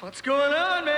What's going on, man?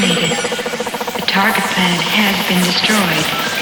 The target planet has been destroyed.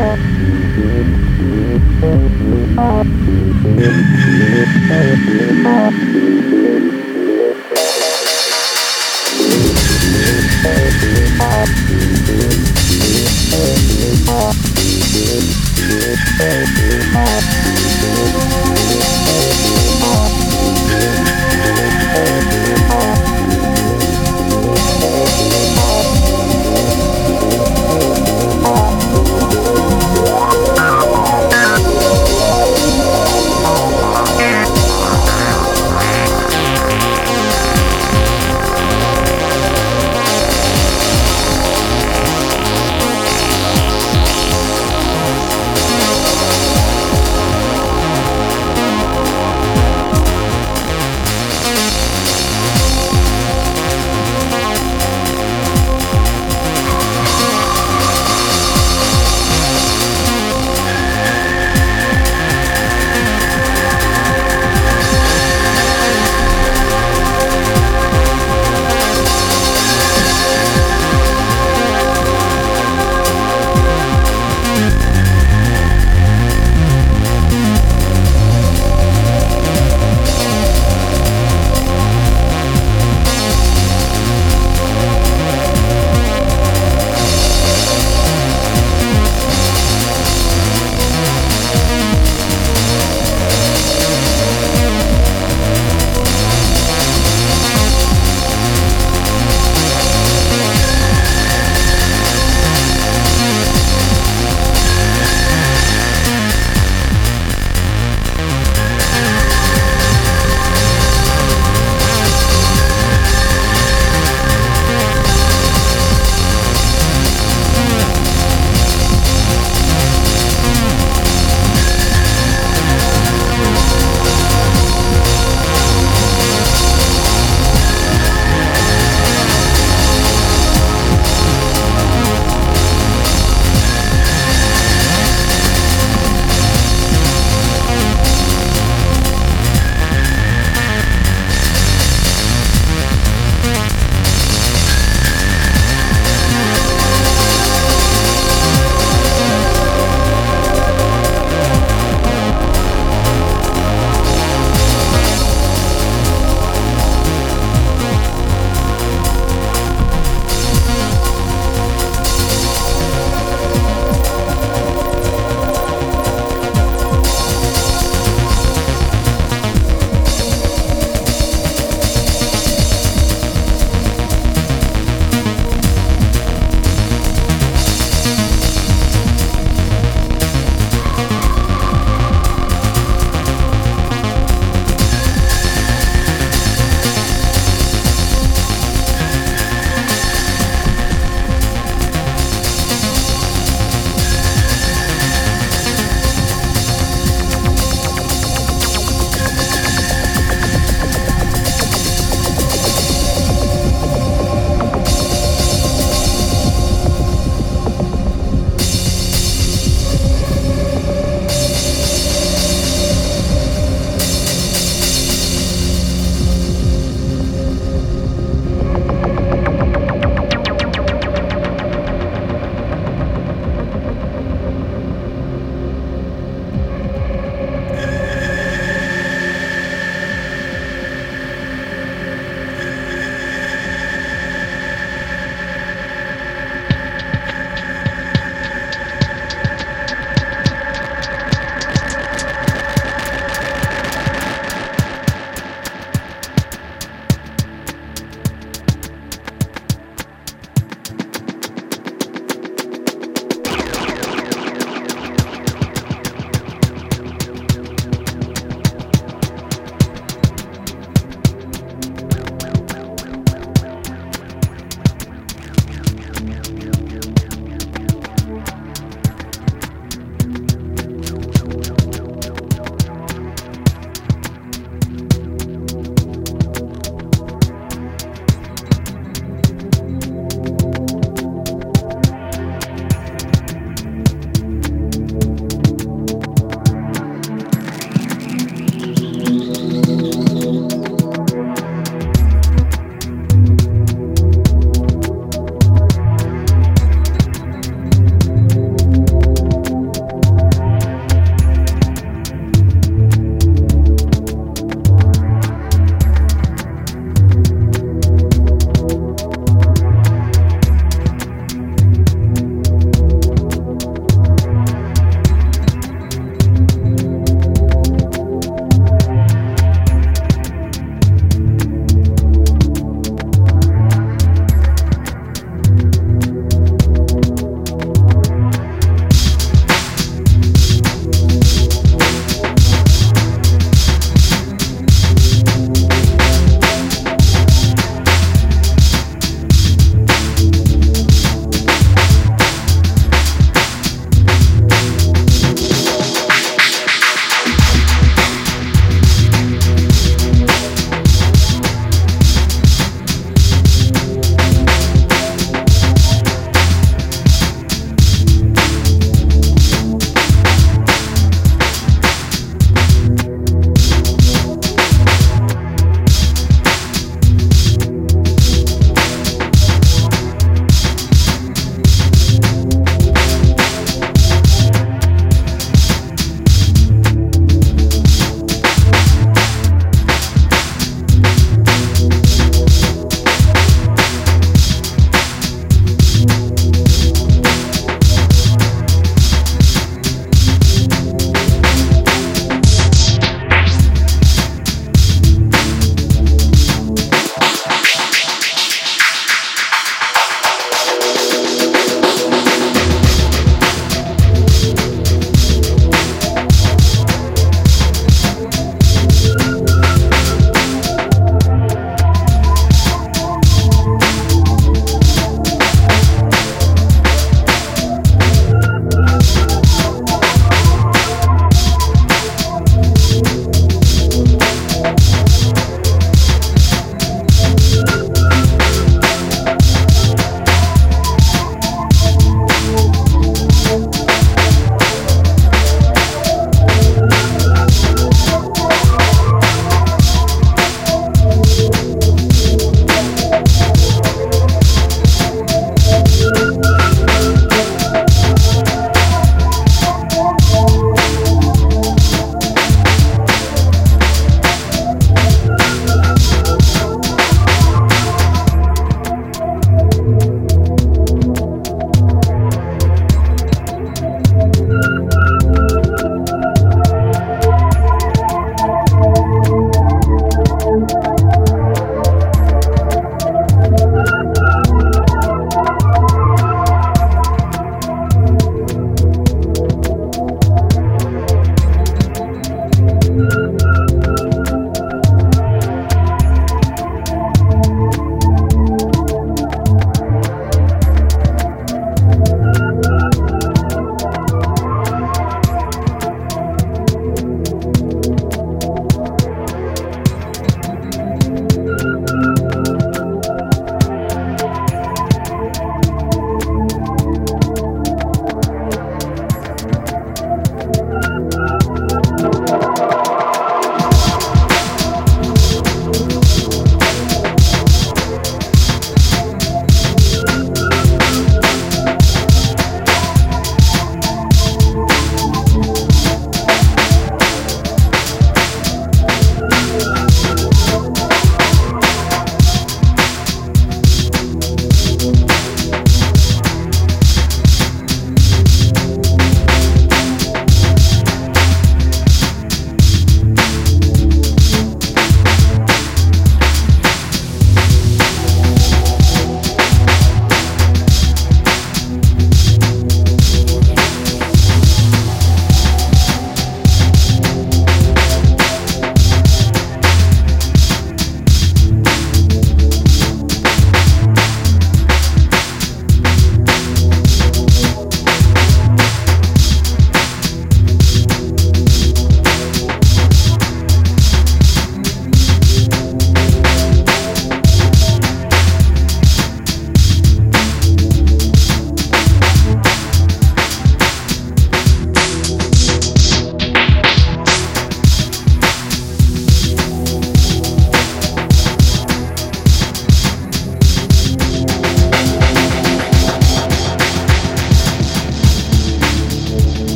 Oh,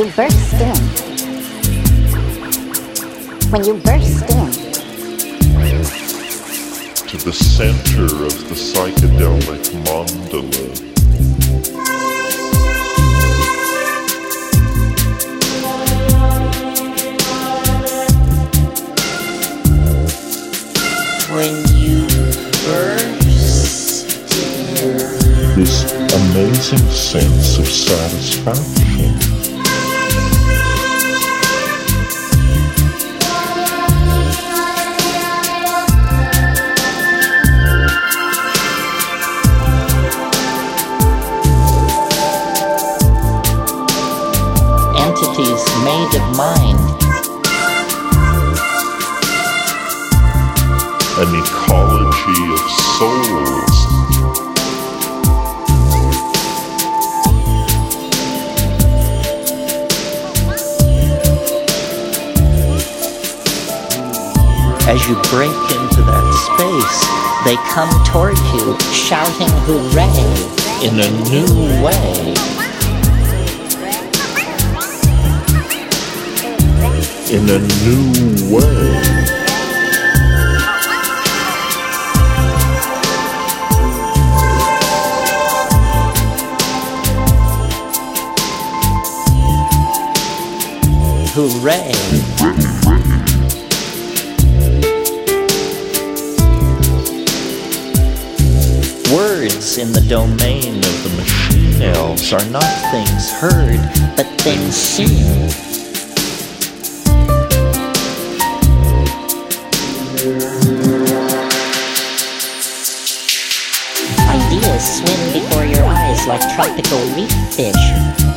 you burst in, when you burst in, To the center of the psychedelic mandala. When you burst in, This amazing sense of satisfaction. Come toward you, shouting hooray in a new way. In a new way. Hooray. Words in the domain of the machine elves are not things heard, but things seen. Ideas swim before your eyes like tropical reef fish.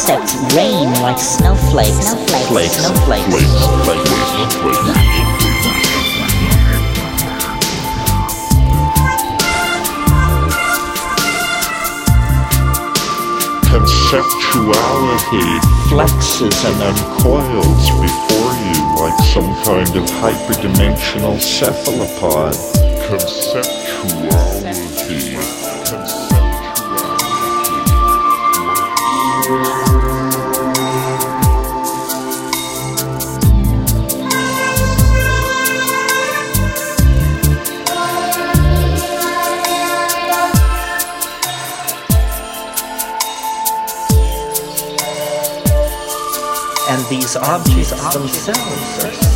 Concepts rain like snowflakes. Snowflakes. Snowflakes. Place, place, place. Conceptuality flexes and uncoils before you like some kind of hyperdimensional cephalopod. Conceptuality. Objects themselves